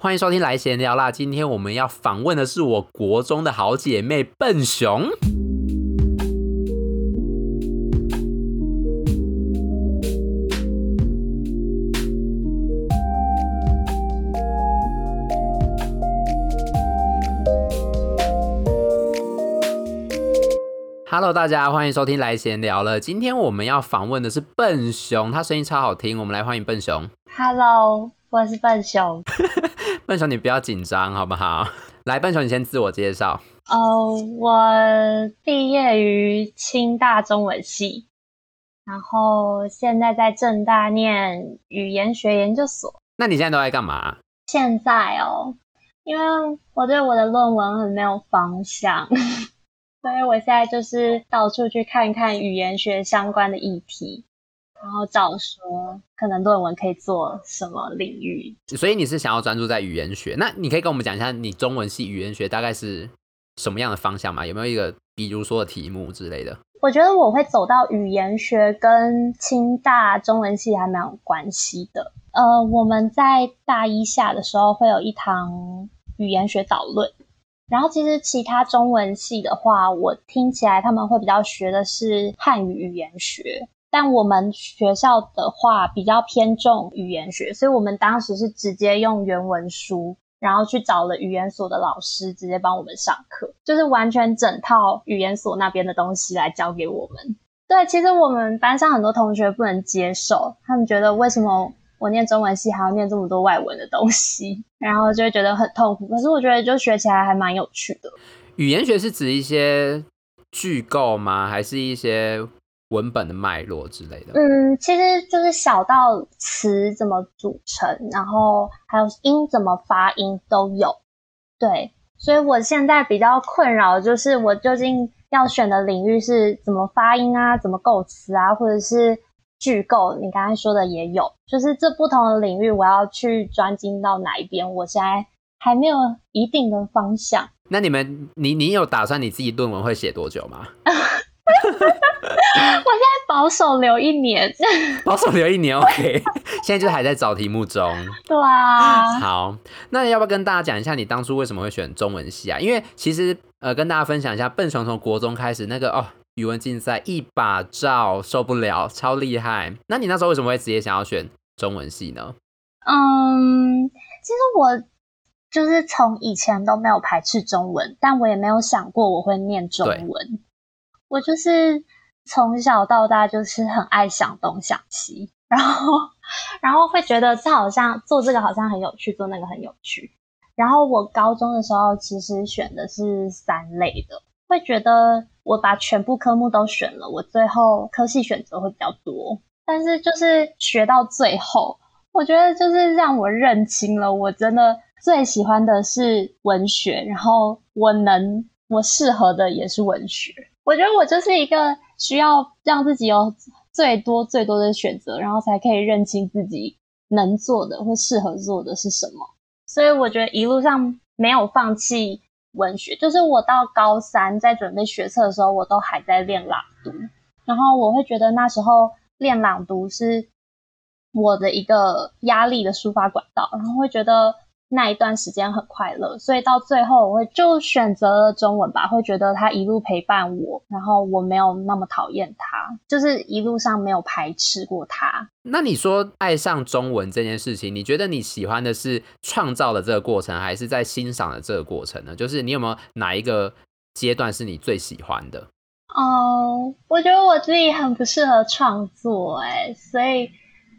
欢迎收听来闲聊啦！今天我们要访问的是我国中的好姐妹笨熊。Hello，大家欢迎收听来闲聊了。今天我们要访问的是笨熊，她声音超好听，我们来欢迎笨熊。Hello，我是笨熊。笨熊，你不要紧张，好不好？来，笨熊，你先自我介绍。哦，uh, 我毕业于清大中文系，然后现在在正大念语言学研究所。那你现在都在干嘛？现在哦，因为我对我的论文很没有方向，所以我现在就是到处去看看语言学相关的议题。然后找说，可能论文可以做什么领域？所以你是想要专注在语言学？那你可以跟我们讲一下，你中文系语言学大概是什么样的方向吗？有没有一个比如说的题目之类的？我觉得我会走到语言学跟清大中文系还蛮有关系的。呃，我们在大一下的时候会有一堂语言学导论，然后其实其他中文系的话，我听起来他们会比较学的是汉语语言学。但我们学校的话比较偏重语言学，所以我们当时是直接用原文书，然后去找了语言所的老师，直接帮我们上课，就是完全整套语言所那边的东西来教给我们。对，其实我们班上很多同学不能接受，他们觉得为什么我念中文系还要念这么多外文的东西，然后就会觉得很痛苦。可是我觉得就学起来还蛮有趣的。语言学是指一些句构吗？还是一些？文本的脉络之类的，嗯，其实就是小到词怎么组成，然后还有音怎么发音都有。对，所以我现在比较困扰就是我究竟要选的领域是怎么发音啊，怎么构词啊，或者是句构。你刚才说的也有，就是这不同的领域，我要去专精到哪一边，我现在还没有一定的方向。那你们，你你有打算你自己论文会写多久吗？我现在保守留一年，保守留一年，OK。现在就还在找题目中。对啊。好，那要不要跟大家讲一下你当初为什么会选中文系啊？因为其实呃，跟大家分享一下，笨熊从国中开始那个哦，语文竞赛一把照，受不了，超厉害。那你那时候为什么会直接想要选中文系呢？嗯，其实我就是从以前都没有排斥中文，但我也没有想过我会念中文。我就是从小到大就是很爱想东想西，然后然后会觉得这好像做这个好像很有趣，做那个很有趣。然后我高中的时候其实选的是三类的，会觉得我把全部科目都选了，我最后科系选择会比较多。但是就是学到最后，我觉得就是让我认清了，我真的最喜欢的是文学，然后我能我适合的也是文学。我觉得我就是一个需要让自己有最多最多的选择，然后才可以认清自己能做的或适合做的是什么。所以我觉得一路上没有放弃文学，就是我到高三在准备学测的时候，我都还在练朗读。然后我会觉得那时候练朗读是我的一个压力的抒发管道，然后会觉得。那一段时间很快乐，所以到最后我会就选择了中文吧，会觉得他一路陪伴我，然后我没有那么讨厌他，就是一路上没有排斥过他。那你说爱上中文这件事情，你觉得你喜欢的是创造的这个过程，还是在欣赏的这个过程呢？就是你有没有哪一个阶段是你最喜欢的？哦，我觉得我自己很不适合创作，哎，所以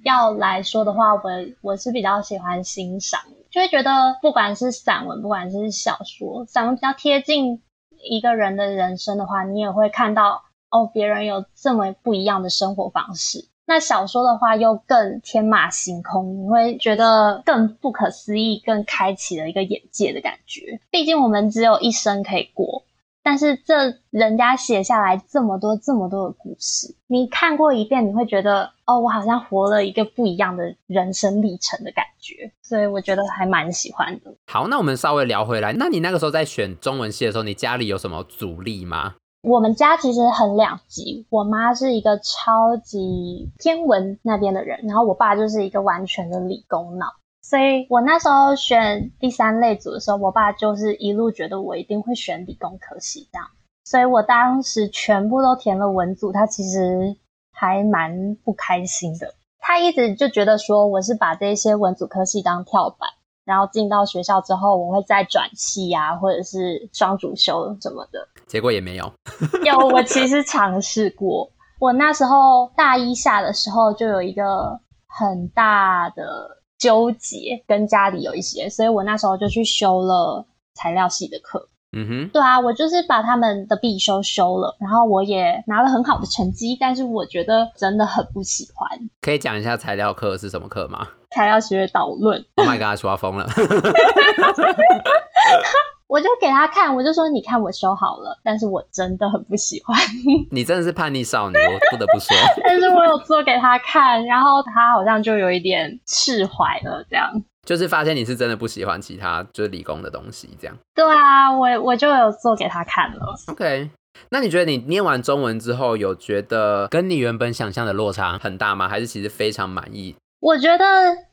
要来说的话，我我是比较喜欢欣赏。就会觉得，不管是散文，不管是小说，散文比较贴近一个人的人生的话，你也会看到哦，别人有这么不一样的生活方式。那小说的话，又更天马行空，你会觉得更不可思议，更开启了一个眼界的感觉。毕竟我们只有一生可以过。但是这人家写下来这么多这么多的故事，你看过一遍，你会觉得哦，我好像活了一个不一样的人生历程的感觉，所以我觉得还蛮喜欢的。好，那我们稍微聊回来，那你那个时候在选中文系的时候，你家里有什么阻力吗？我们家其实很两极，我妈是一个超级天文那边的人，然后我爸就是一个完全的理工脑。所以我那时候选第三类组的时候，我爸就是一路觉得我一定会选理工科系这样，所以我当时全部都填了文组，他其实还蛮不开心的。他一直就觉得说我是把这些文组科系当跳板，然后进到学校之后我会再转系啊，或者是双主修什么的。结果也没有。有，我其实尝试过。我那时候大一下的时候就有一个很大的。纠结跟家里有一些，所以我那时候就去修了材料系的课。嗯哼，对啊，我就是把他们的必修修了，然后我也拿了很好的成绩，但是我觉得真的很不喜欢。可以讲一下材料课是什么课吗？材料学导论。Oh my god，刷疯了。我就给他看，我就说：“你看我修好了，但是我真的很不喜欢。”你真的是叛逆少女，我不得不说。但是我有做给他看，然后他好像就有一点释怀了，这样。就是发现你是真的不喜欢其他就是理工的东西，这样。对啊，我我就有做给他看了。OK，那你觉得你念完中文之后，有觉得跟你原本想象的落差很大吗？还是其实非常满意？我觉得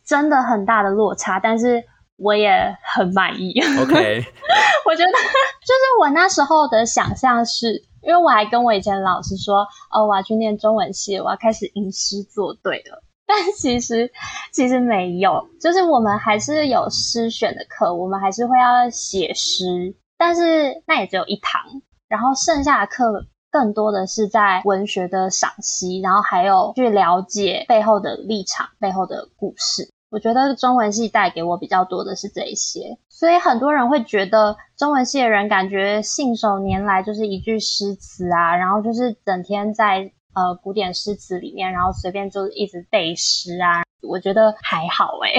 真的很大的落差，但是。我也很满意。OK，我觉得 就是我那时候的想象是，因为我还跟我以前老师说，哦，我要去念中文系，我要开始吟诗作对了。但其实其实没有，就是我们还是有诗选的课，我们还是会要写诗，但是那也只有一堂，然后剩下的课更多的是在文学的赏析，然后还有去了解背后的立场、背后的故事。我觉得中文系带给我比较多的是这一些，所以很多人会觉得中文系的人感觉信手拈来，就是一句诗词啊，然后就是整天在呃古典诗词里面，然后随便就一直背诗啊。我觉得还好哎。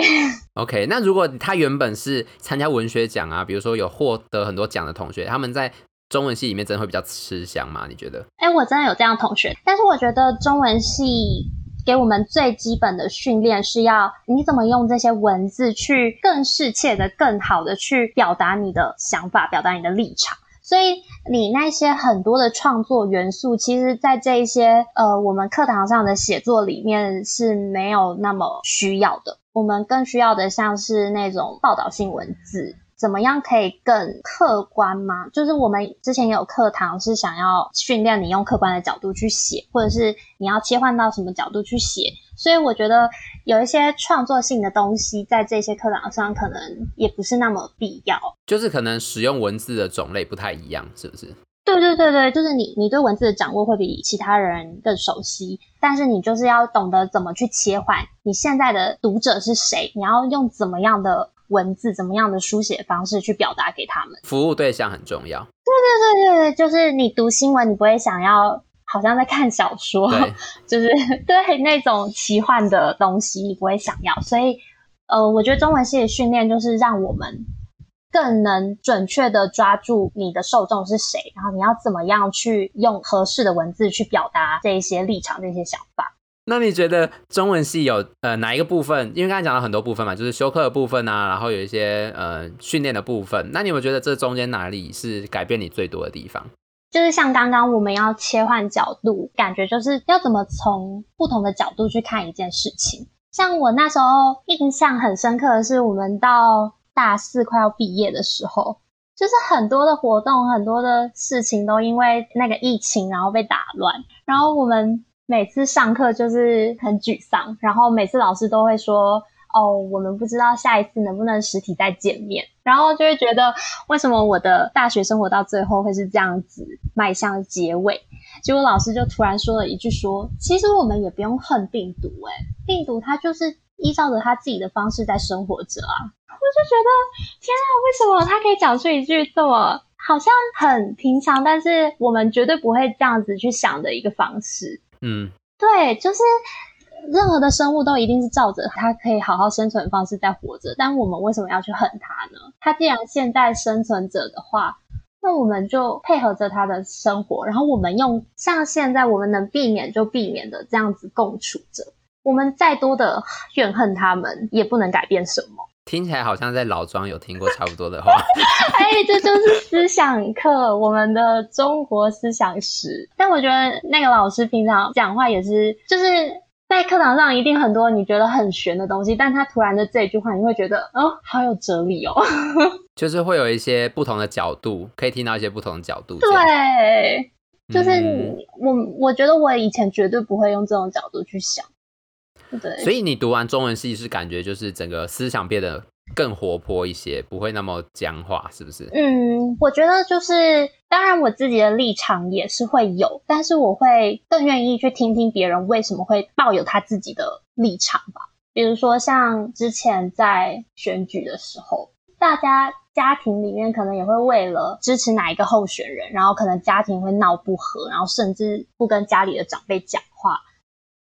OK，那如果他原本是参加文学奖啊，比如说有获得很多奖的同学，他们在中文系里面真的会比较吃香吗？你觉得？哎，我真的有这样的同学，但是我觉得中文系。给我们最基本的训练是要你怎么用这些文字去更适切的、更好的去表达你的想法、表达你的立场。所以你那些很多的创作元素，其实在这一些呃我们课堂上的写作里面是没有那么需要的。我们更需要的像是那种报道性文字。怎么样可以更客观吗？就是我们之前有课堂是想要训练你用客观的角度去写，或者是你要切换到什么角度去写。所以我觉得有一些创作性的东西在这些课堂上可能也不是那么必要。就是可能使用文字的种类不太一样，是不是？对对对对，就是你你对文字的掌握会比其他人更熟悉，但是你就是要懂得怎么去切换。你现在的读者是谁？你要用怎么样的？文字怎么样的书写方式去表达给他们？服务对象很重要。对对对对对，就是你读新闻，你不会想要好像在看小说，就是 对那种奇幻的东西，你不会想要。所以，呃，我觉得中文系的训练就是让我们更能准确的抓住你的受众是谁，然后你要怎么样去用合适的文字去表达这一些立场、这些想法。那你觉得中文系有呃哪一个部分？因为刚才讲了很多部分嘛，就是修课的部分啊，然后有一些呃训练的部分。那你有没有觉得这中间哪里是改变你最多的地方？就是像刚刚我们要切换角度，感觉就是要怎么从不同的角度去看一件事情。像我那时候印象很深刻的是，我们到大四快要毕业的时候，就是很多的活动、很多的事情都因为那个疫情然后被打乱，然后我们。每次上课就是很沮丧，然后每次老师都会说：“哦，我们不知道下一次能不能实体再见面。”然后就会觉得，为什么我的大学生活到最后会是这样子迈向结尾？结果老师就突然说了一句说：“其实我们也不用恨病毒，诶，病毒它就是依照着它自己的方式在生活着啊。”我就觉得，天啊，为什么他可以讲出一句这么好像很平常，但是我们绝对不会这样子去想的一个方式？嗯，对，就是任何的生物都一定是照着它可以好好生存的方式在活着，但我们为什么要去恨它呢？它既然现在生存着的话，那我们就配合着它的生活，然后我们用像现在我们能避免就避免的这样子共处着。我们再多的怨恨他们，也不能改变什么。听起来好像在老庄有听过差不多的话。哎，这就是思想课，我们的中国思想史。但我觉得那个老师平常讲话也是，就是在课堂上一定很多你觉得很玄的东西，但他突然的这一句话，你会觉得哦，好有哲理哦。就是会有一些不同的角度，可以听到一些不同的角度。对，就是我，我觉得我以前绝对不会用这种角度去想。对，所以你读完中文系是感觉就是整个思想变得更活泼一些，不会那么僵化，是不是？嗯，我觉得就是，当然我自己的立场也是会有，但是我会更愿意去听听别人为什么会抱有他自己的立场吧。比如说像之前在选举的时候，大家家庭里面可能也会为了支持哪一个候选人，然后可能家庭会闹不和，然后甚至不跟家里的长辈讲话。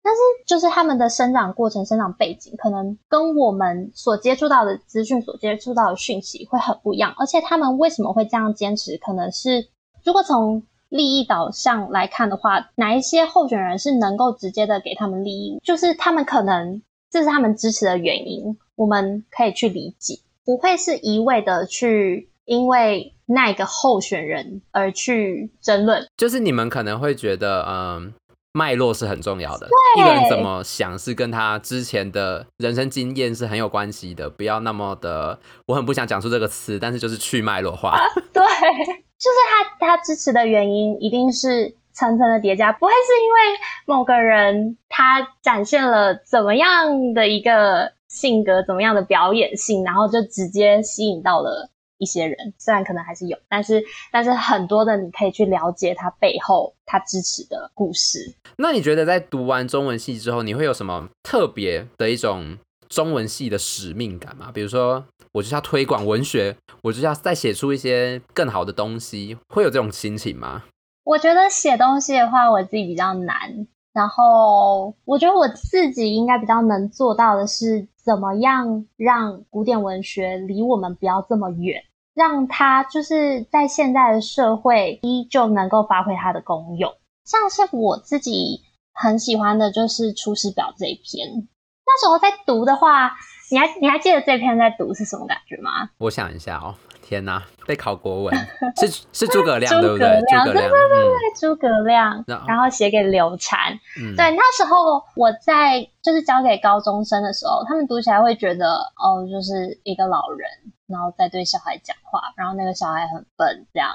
但是，就是他们的生长过程、生长背景，可能跟我们所接触到的资讯、所接触到的讯息会很不一样。而且，他们为什么会这样坚持？可能是如果从利益导向来看的话，哪一些候选人是能够直接的给他们利益？就是他们可能这是他们支持的原因，我们可以去理解，不会是一味的去因为那个候选人而去争论。就是你们可能会觉得，嗯。脉络是很重要的，一个人怎么想是跟他之前的人生经验是很有关系的。不要那么的，我很不想讲出这个词，但是就是去脉络化。啊，对，就是他他支持的原因一定是层层的叠加，不会是因为某个人他展现了怎么样的一个性格，怎么样的表演性，然后就直接吸引到了。一些人虽然可能还是有，但是但是很多的你可以去了解他背后他支持的故事。那你觉得在读完中文系之后，你会有什么特别的一种中文系的使命感吗？比如说，我就是要推广文学，我就是要再写出一些更好的东西，会有这种心情吗？我觉得写东西的话，我自己比较难。然后我觉得我自己应该比较能做到的是，怎么样让古典文学离我们不要这么远，让它就是在现在的社会依旧能够发挥它的功用。像是我自己很喜欢的就是《出师表》这一篇，那时候在读的话，你还你还记得这篇在读是什么感觉吗？我想一下哦。天呐，被考国文是是诸葛亮 对不对？诸葛亮，对对对对，诸葛亮，然后写给刘禅。嗯，对，那时候我在就是教给高中生的时候，他们读起来会觉得哦，就是一个老人，然后在对小孩讲话，然后那个小孩很笨这样，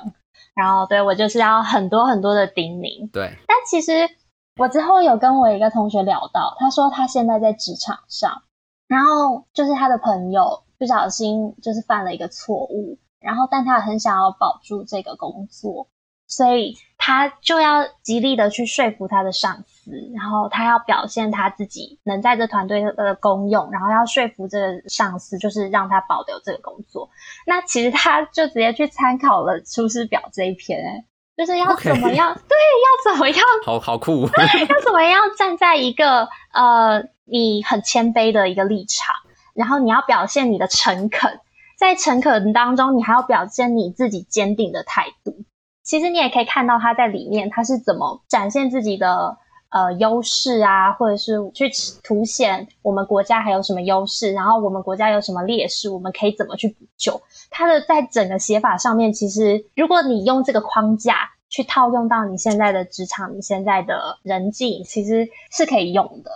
然后对我就是要很多很多的叮咛。对，但其实我之后有跟我一个同学聊到，他说他现在在职场上，然后就是他的朋友。不小心就是犯了一个错误，然后但他很想要保住这个工作，所以他就要极力的去说服他的上司，然后他要表现他自己能在这团队的功用，然后要说服这个上司，就是让他保留这个工作。那其实他就直接去参考了《出师表》这一篇，哎，就是要怎么样.对，要怎么样？好好酷！对，要怎么样站在一个呃，你很谦卑的一个立场。然后你要表现你的诚恳，在诚恳当中，你还要表现你自己坚定的态度。其实你也可以看到他在里面，他是怎么展现自己的呃优势啊，或者是去凸显我们国家还有什么优势，然后我们国家有什么劣势，我们可以怎么去补救。他的在整个写法上面，其实如果你用这个框架去套用到你现在的职场、你现在的人际，其实是可以用的。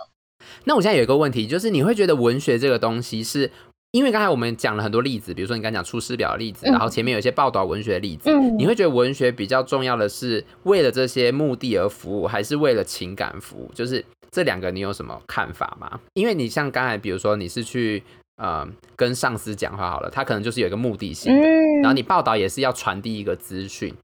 那我现在有一个问题，就是你会觉得文学这个东西是，因为刚才我们讲了很多例子，比如说你刚才讲《出师表》的例子，然后前面有一些报道文学的例子，嗯，你会觉得文学比较重要的是为了这些目的而服务，还是为了情感服务？就是这两个你有什么看法吗？因为你像刚才，比如说你是去呃跟上司讲话好了，他可能就是有一个目的性的，然后你报道也是要传递一个资讯。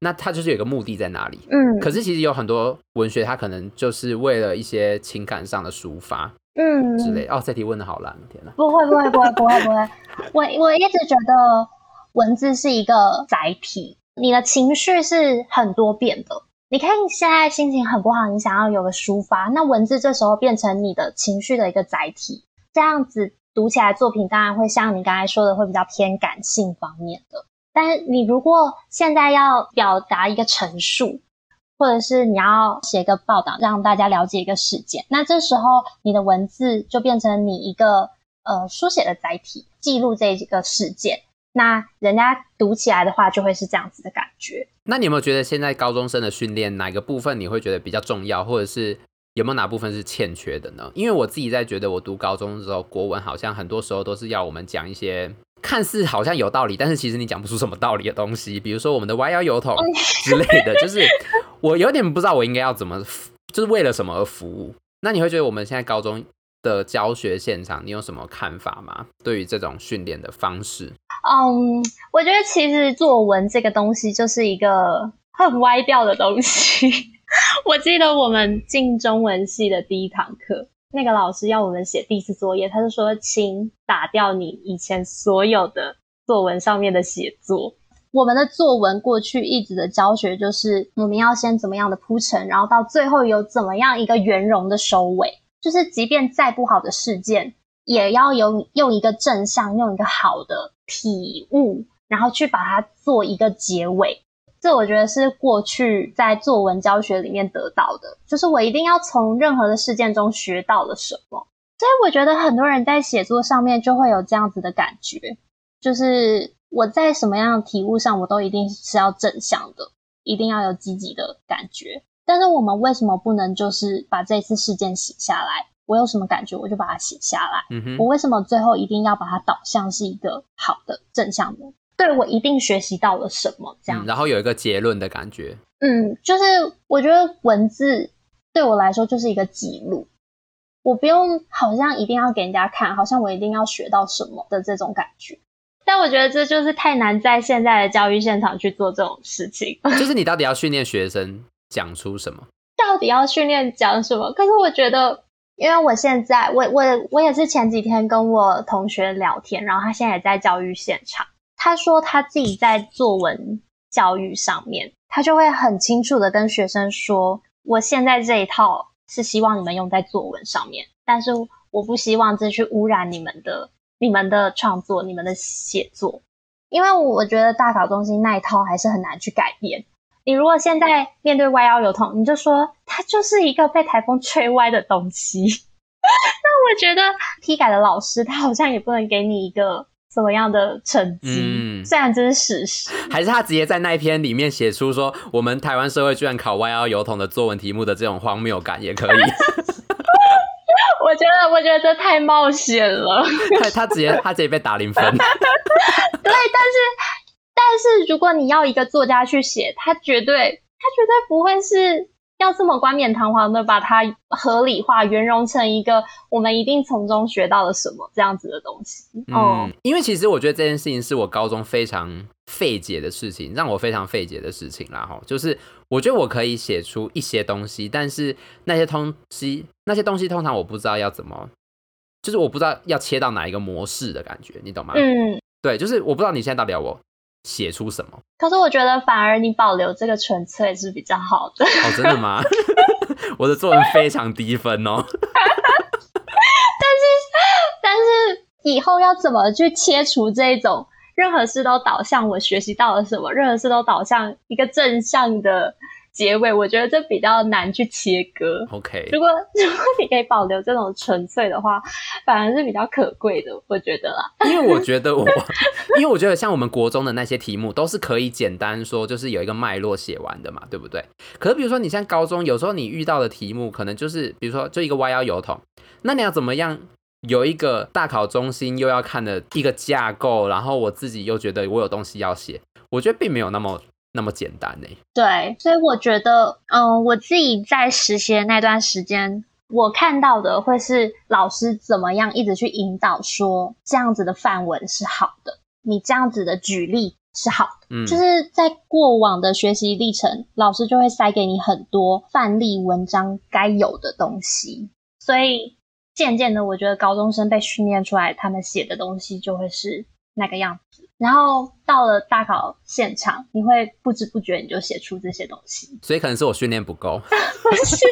那它就是有个目的在哪里？嗯，可是其实有很多文学，它可能就是为了一些情感上的抒发，嗯之类。哦，这题问的好烂，天哪！不会，不会，不会，不会，不会。我我一直觉得文字是一个载体，你的情绪是很多变的。你看你现在心情很不好，你想要有个抒发，那文字这时候变成你的情绪的一个载体，这样子读起来作品当然会像你刚才说的，会比较偏感性方面的。但你如果现在要表达一个陈述，或者是你要写一个报道，让大家了解一个事件，那这时候你的文字就变成你一个呃书写的载体，记录这个事件。那人家读起来的话，就会是这样子的感觉。那你有没有觉得现在高中生的训练哪个部分你会觉得比较重要，或者是有没有哪部分是欠缺的呢？因为我自己在觉得，我读高中的时候，国文好像很多时候都是要我们讲一些看似好像有道理，但是其实你讲不出什么道理的东西，比如说我们的弯腰油桶之类的，就是我有点不知道我应该要怎么，就是为了什么而服务。那你会觉得我们现在高中的教学现场，你有什么看法吗？对于这种训练的方式？嗯，我觉得其实作文这个东西就是一个很歪掉的东西。我记得我们进中文系的第一堂课，那个老师要我们写第一次作业，他就说：“请打掉你以前所有的作文上面的写作。”我们的作文过去一直的教学就是，我们要先怎么样的铺陈，然后到最后有怎么样一个圆融的收尾。就是即便再不好的事件，也要有用一个正向，用一个好的体悟，然后去把它做一个结尾。这我觉得是过去在作文教学里面得到的，就是我一定要从任何的事件中学到了什么。所以我觉得很多人在写作上面就会有这样子的感觉，就是我在什么样的体悟上，我都一定是要正向的，一定要有积极的感觉。但是我们为什么不能就是把这次事件写下来？我有什么感觉，我就把它写下来。嗯，我为什么最后一定要把它导向是一个好的正向的？对，我一定学习到了什么，这样、嗯，然后有一个结论的感觉。嗯，就是我觉得文字对我来说就是一个记录，我不用好像一定要给人家看，好像我一定要学到什么的这种感觉。但我觉得这就是太难在现在的教育现场去做这种事情。就是你到底要训练学生讲出什么？到底要训练讲什么？可是我觉得，因为我现在，我我我也是前几天跟我同学聊天，然后他现在也在教育现场。他说他自己在作文教育上面，他就会很清楚的跟学生说：“我现在这一套是希望你们用在作文上面，但是我不希望这去污染你们的、你们的创作、你们的写作，因为我觉得大考中心那一套还是很难去改变。你如果现在面对歪腰邮筒，你就说它就是一个被台风吹歪的东西，那我觉得批改的老师他好像也不能给你一个。”什么样的成绩？嗯，虽然这是事实，还是他直接在那一篇里面写出说，我们台湾社会居然考弯腰油桶的作文题目的这种荒谬感也可以。我觉得，我觉得这太冒险了。他 他直接他直接被打零分。对，但是但是如果你要一个作家去写，他绝对他绝对不会是。要这么冠冕堂皇的把它合理化、圆融成一个我们一定从中学到了什么这样子的东西。哦、嗯，因为其实我觉得这件事情是我高中非常费解的事情，让我非常费解的事情啦。哈，就是我觉得我可以写出一些东西，但是那些东西那些东西通常我不知道要怎么，就是我不知道要切到哪一个模式的感觉，你懂吗？嗯，对，就是我不知道你现在到底要我。写出什么？可是我觉得反而你保留这个纯粹是比较好的。哦，真的吗？我的作文非常低分哦。但是，但是以后要怎么去切除这种任何事都导向我学习到了什么，任何事都导向一个正向的。结尾，我觉得这比较难去切割。OK，如果如果你可以保留这种纯粹的话，反而是比较可贵的，我觉得啦。因为我觉得我，因为我觉得像我们国中的那些题目都是可以简单说，就是有一个脉络写完的嘛，对不对？可是比如说你像高中，有时候你遇到的题目可能就是，比如说就一个弯腰油桶，那你要怎么样有一个大考中心又要看的一个架构，然后我自己又觉得我有东西要写，我觉得并没有那么。那么简单呢？对，所以我觉得，嗯，我自己在实习的那段时间，我看到的会是老师怎么样一直去引导，说这样子的范文是好的，你这样子的举例是好的，嗯，就是在过往的学习历程，老师就会塞给你很多范例文章该有的东西，所以渐渐的，我觉得高中生被训练出来，他们写的东西就会是那个样子。然后到了大考现场，你会不知不觉你就写出这些东西，所以可能是我训练不够。不是，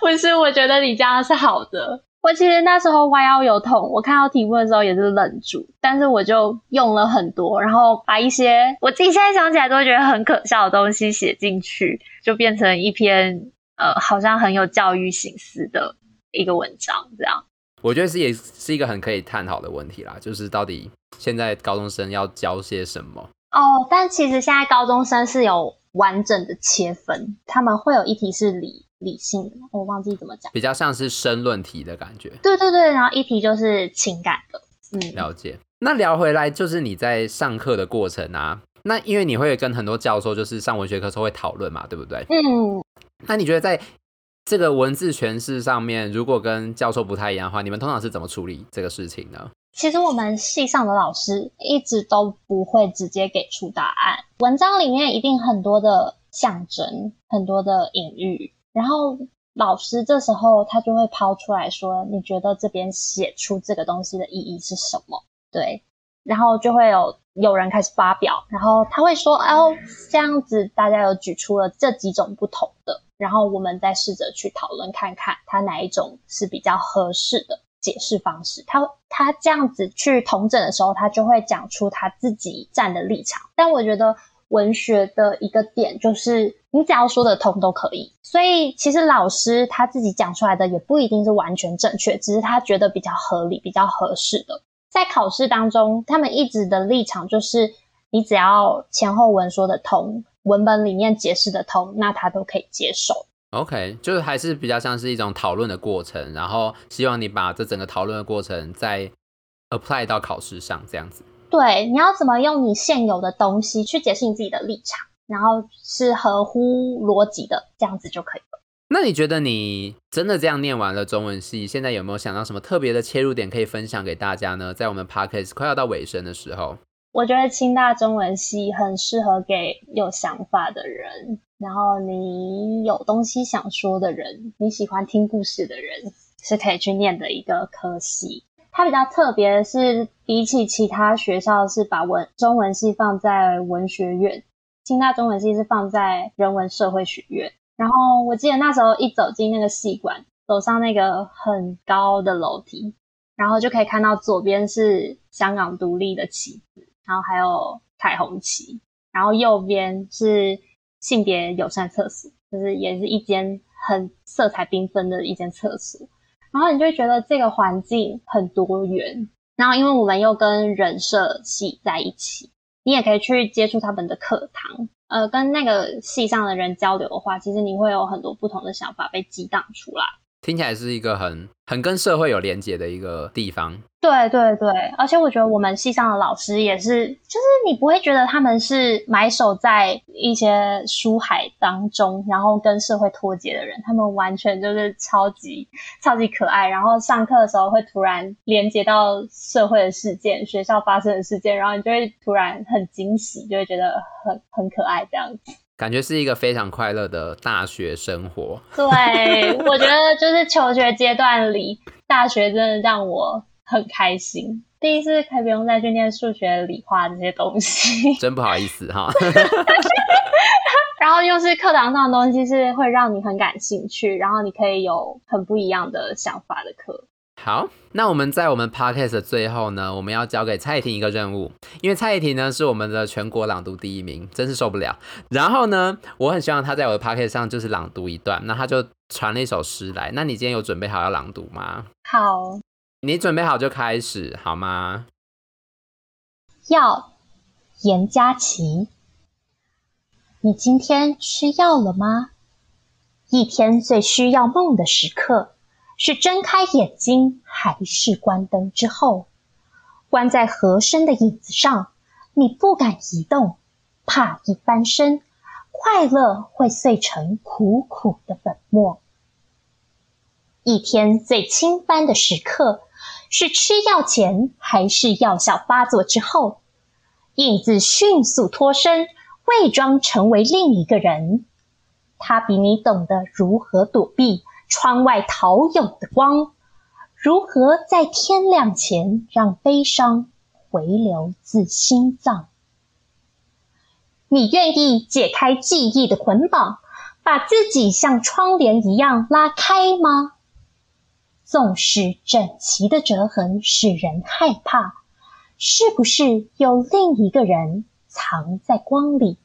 不是，我觉得你这样是好的。我其实那时候弯腰有痛，我看到题目的时候也是愣住，但是我就用了很多，然后把一些我自己现在想起来都觉得很可笑的东西写进去，就变成一篇呃好像很有教育形式的一个文章，这样。我觉得是也是一个很可以探讨的问题啦，就是到底现在高中生要教些什么？哦，但其实现在高中生是有完整的切分，他们会有一题是理理性的，我忘记怎么讲，比较像是申论题的感觉。对对对，然后一题就是情感的，嗯，了解。那聊回来，就是你在上课的过程啊，那因为你会跟很多教授，就是上文学课时候会讨论嘛，对不对？嗯。那你觉得在这个文字诠释上面，如果跟教授不太一样的话，你们通常是怎么处理这个事情呢？其实我们系上的老师一直都不会直接给出答案，文章里面一定很多的象征，很多的隐喻，然后老师这时候他就会抛出来说：“你觉得这边写出这个东西的意义是什么？”对，然后就会有有人开始发表，然后他会说：“哦，这样子大家有举出了这几种不同的，然后我们再试着去讨论看看，他哪一种是比较合适的。”解释方式，他他这样子去统整的时候，他就会讲出他自己站的立场。但我觉得文学的一个点就是，你只要说得通都可以。所以其实老师他自己讲出来的也不一定是完全正确，只是他觉得比较合理、比较合适的。在考试当中，他们一直的立场就是，你只要前后文说得通，文本里面解释得通，那他都可以接受。OK，就是还是比较像是一种讨论的过程，然后希望你把这整个讨论的过程再 apply 到考试上，这样子。对，你要怎么用你现有的东西去解释你自己的立场，然后是合乎逻辑的，这样子就可以了。那你觉得你真的这样念完了中文系，现在有没有想到什么特别的切入点可以分享给大家呢？在我们 podcast 快要到尾声的时候。我觉得清大中文系很适合给有想法的人，然后你有东西想说的人，你喜欢听故事的人，是可以去念的一个科系。它比较特别的是，比起其他学校是把文中文系放在文学院，清大中文系是放在人文社会学院。然后我记得那时候一走进那个戏馆，走上那个很高的楼梯，然后就可以看到左边是香港独立的旗。然后还有彩虹旗，然后右边是性别友善厕所，就是也是一间很色彩缤纷的一间厕所。然后你就会觉得这个环境很多元。然后因为我们又跟人设系在一起，你也可以去接触他们的课堂，呃，跟那个系上的人交流的话，其实你会有很多不同的想法被激荡出来。听起来是一个很很跟社会有连接的一个地方。对对对，而且我觉得我们系上的老师也是，就是你不会觉得他们是埋首在一些书海当中，然后跟社会脱节的人，他们完全就是超级超级可爱，然后上课的时候会突然连接到社会的事件、学校发生的事件，然后你就会突然很惊喜，就会觉得很很可爱这样子。感觉是一个非常快乐的大学生活。对，我觉得就是求学阶段里，大学真的让我很开心。第一次可以不用再去念数学、理化这些东西，真不好意思哈。然后又是课堂上的东西，是会让你很感兴趣，然后你可以有很不一样的想法的课。好，那我们在我们 podcast 的最后呢，我们要交给蔡依婷一个任务，因为蔡依婷呢是我们的全国朗读第一名，真是受不了。然后呢，我很希望她在我的 podcast 上就是朗读一段，那她就传了一首诗来。那你今天有准备好要朗读吗？好，你准备好就开始好吗？药，严佳琪，你今天吃药了吗？一天最需要梦的时刻。是睁开眼睛，还是关灯之后？关在合身的椅子上，你不敢移动，怕一翻身，快乐会碎成苦苦的粉末。一天最清翻的时刻，是吃药前，还是药效发作之后？影子迅速脱身，伪装成为另一个人。他比你懂得如何躲避。窗外陶有的光，如何在天亮前让悲伤回流自心脏？你愿意解开记忆的捆绑，把自己像窗帘一样拉开吗？纵使整齐的折痕使人害怕，是不是有另一个人藏在光里？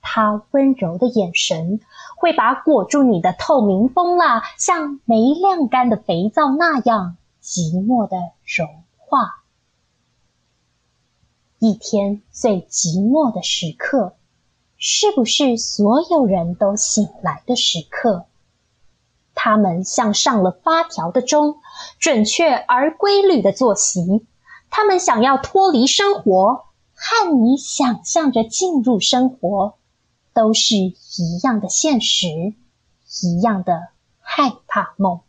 他温柔的眼神会把裹住你的透明蜂蜡，像没晾干的肥皂那样寂寞的融化。一天最寂寞的时刻，是不是所有人都醒来的时刻？他们像上了发条的钟，准确而规律的作息。他们想要脱离生活，和你想象着进入生活，都是一样的现实，一样的害怕梦。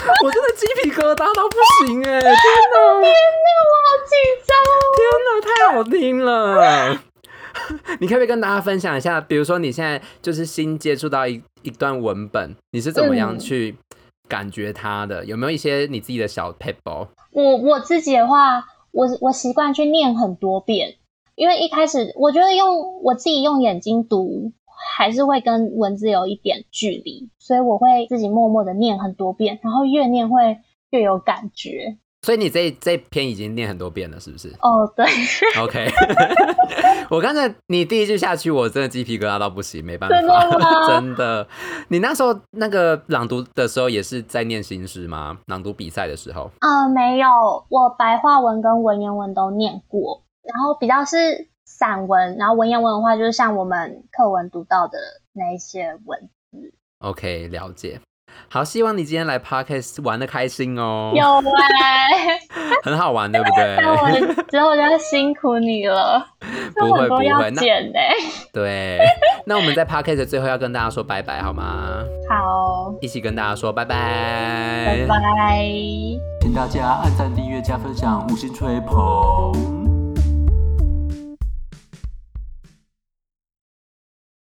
我真的鸡皮疙瘩到不行哎！天哪，天哪，我好紧张哦！天哪，太好听了！你可不可以跟大家分享一下，比如说你现在就是新接触到一一段文本，你是怎么样去感觉它的？嗯、有没有一些你自己的小 table？？我我自己的话，我我习惯去念很多遍，因为一开始我觉得用我自己用眼睛读。还是会跟文字有一点距离，所以我会自己默默的念很多遍，然后越念会越有感觉。所以你这这篇已经念很多遍了，是不是？哦，对。OK，我刚才你第一句下去，我真的鸡皮疙瘩到不行，没办法，真的，真的。你那时候那个朗读的时候，也是在念新诗吗？朗读比赛的时候？啊、呃，没有，我白话文跟文言文都念过，然后比较是。散文，然后文言文的话，就是像我们课文读到的那一些文字。OK，了解。好，希望你今天来 Podcast 玩的开心哦。有哎、欸，很好玩，对不对？那我之后就要辛苦你了。不会不会，那 对。那我们在 Podcast 最后要跟大家说拜拜，好吗？好，一起跟大家说拜拜，拜拜。请大家按赞、订阅、加分享、五星吹捧。